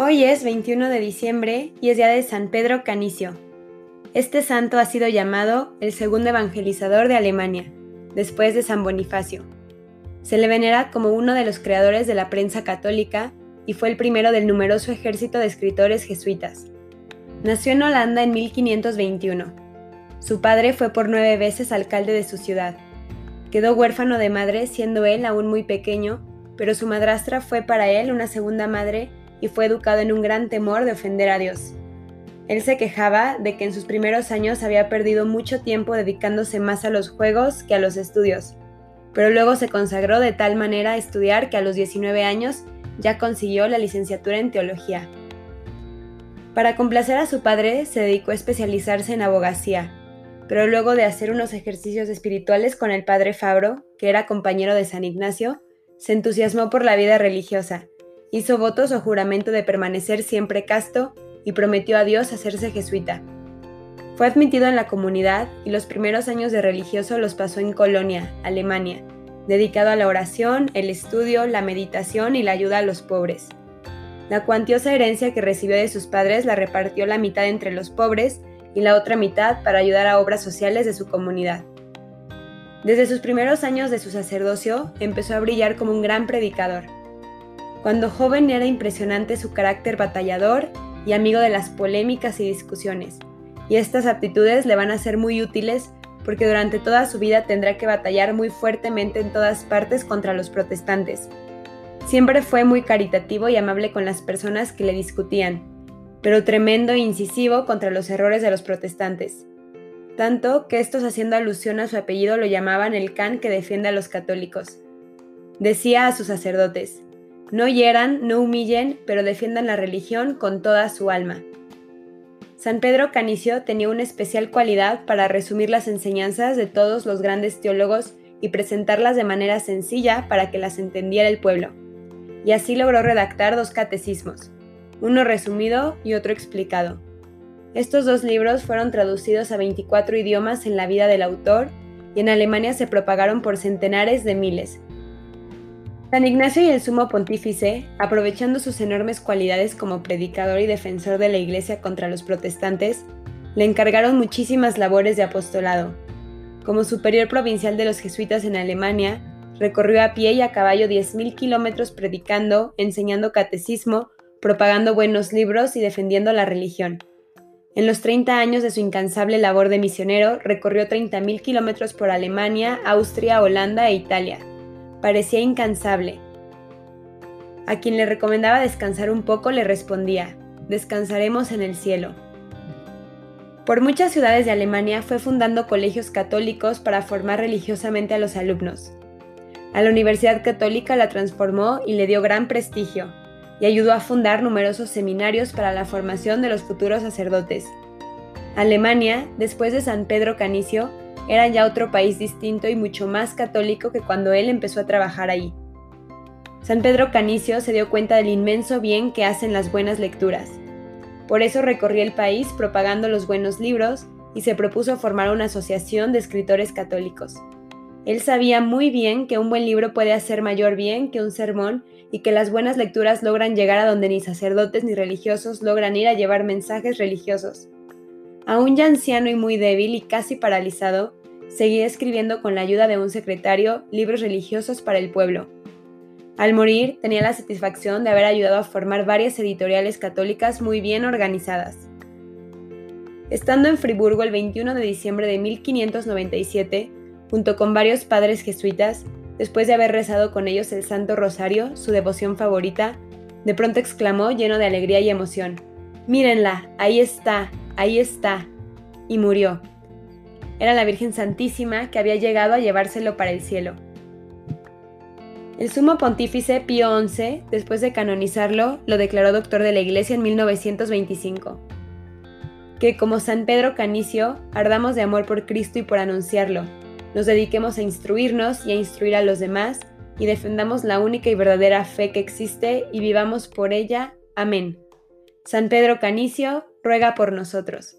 Hoy es 21 de diciembre y es día de San Pedro Canicio. Este santo ha sido llamado el segundo evangelizador de Alemania, después de San Bonifacio. Se le venera como uno de los creadores de la prensa católica y fue el primero del numeroso ejército de escritores jesuitas. Nació en Holanda en 1521. Su padre fue por nueve veces alcalde de su ciudad. Quedó huérfano de madre siendo él aún muy pequeño, pero su madrastra fue para él una segunda madre y fue educado en un gran temor de ofender a Dios. Él se quejaba de que en sus primeros años había perdido mucho tiempo dedicándose más a los juegos que a los estudios, pero luego se consagró de tal manera a estudiar que a los 19 años ya consiguió la licenciatura en teología. Para complacer a su padre se dedicó a especializarse en abogacía, pero luego de hacer unos ejercicios espirituales con el padre Fabro, que era compañero de San Ignacio, se entusiasmó por la vida religiosa hizo votos o juramento de permanecer siempre casto y prometió a Dios hacerse jesuita. Fue admitido en la comunidad y los primeros años de religioso los pasó en Colonia, Alemania, dedicado a la oración, el estudio, la meditación y la ayuda a los pobres. La cuantiosa herencia que recibió de sus padres la repartió la mitad entre los pobres y la otra mitad para ayudar a obras sociales de su comunidad. Desde sus primeros años de su sacerdocio empezó a brillar como un gran predicador. Cuando joven era impresionante su carácter batallador y amigo de las polémicas y discusiones, y estas aptitudes le van a ser muy útiles porque durante toda su vida tendrá que batallar muy fuertemente en todas partes contra los protestantes. Siempre fue muy caritativo y amable con las personas que le discutían, pero tremendo e incisivo contra los errores de los protestantes. Tanto que estos haciendo alusión a su apellido lo llamaban el can que defiende a los católicos. Decía a sus sacerdotes, no hieran, no humillen, pero defiendan la religión con toda su alma. San Pedro Canicio tenía una especial cualidad para resumir las enseñanzas de todos los grandes teólogos y presentarlas de manera sencilla para que las entendiera el pueblo. Y así logró redactar dos catecismos, uno resumido y otro explicado. Estos dos libros fueron traducidos a 24 idiomas en la vida del autor y en Alemania se propagaron por centenares de miles, San Ignacio y el sumo pontífice, aprovechando sus enormes cualidades como predicador y defensor de la Iglesia contra los protestantes, le encargaron muchísimas labores de apostolado. Como superior provincial de los jesuitas en Alemania, recorrió a pie y a caballo 10.000 kilómetros predicando, enseñando catecismo, propagando buenos libros y defendiendo la religión. En los 30 años de su incansable labor de misionero, recorrió 30.000 kilómetros por Alemania, Austria, Holanda e Italia Parecía incansable. A quien le recomendaba descansar un poco le respondía, descansaremos en el cielo. Por muchas ciudades de Alemania fue fundando colegios católicos para formar religiosamente a los alumnos. A la Universidad Católica la transformó y le dio gran prestigio, y ayudó a fundar numerosos seminarios para la formación de los futuros sacerdotes. Alemania, después de San Pedro Canicio, era ya otro país distinto y mucho más católico que cuando él empezó a trabajar ahí. San Pedro Canicio se dio cuenta del inmenso bien que hacen las buenas lecturas. Por eso recorrió el país propagando los buenos libros y se propuso formar una asociación de escritores católicos. Él sabía muy bien que un buen libro puede hacer mayor bien que un sermón y que las buenas lecturas logran llegar a donde ni sacerdotes ni religiosos logran ir a llevar mensajes religiosos. Aún ya anciano y muy débil y casi paralizado, seguía escribiendo con la ayuda de un secretario libros religiosos para el pueblo. Al morir, tenía la satisfacción de haber ayudado a formar varias editoriales católicas muy bien organizadas. Estando en Friburgo el 21 de diciembre de 1597, junto con varios padres jesuitas, después de haber rezado con ellos el Santo Rosario, su devoción favorita, de pronto exclamó lleno de alegría y emoción, Mírenla, ahí está, ahí está, y murió. Era la Virgen Santísima que había llegado a llevárselo para el cielo. El sumo pontífice Pío XI, después de canonizarlo, lo declaró doctor de la Iglesia en 1925. Que como San Pedro Canicio, ardamos de amor por Cristo y por anunciarlo, nos dediquemos a instruirnos y a instruir a los demás, y defendamos la única y verdadera fe que existe y vivamos por ella. Amén. San Pedro Canicio, ruega por nosotros.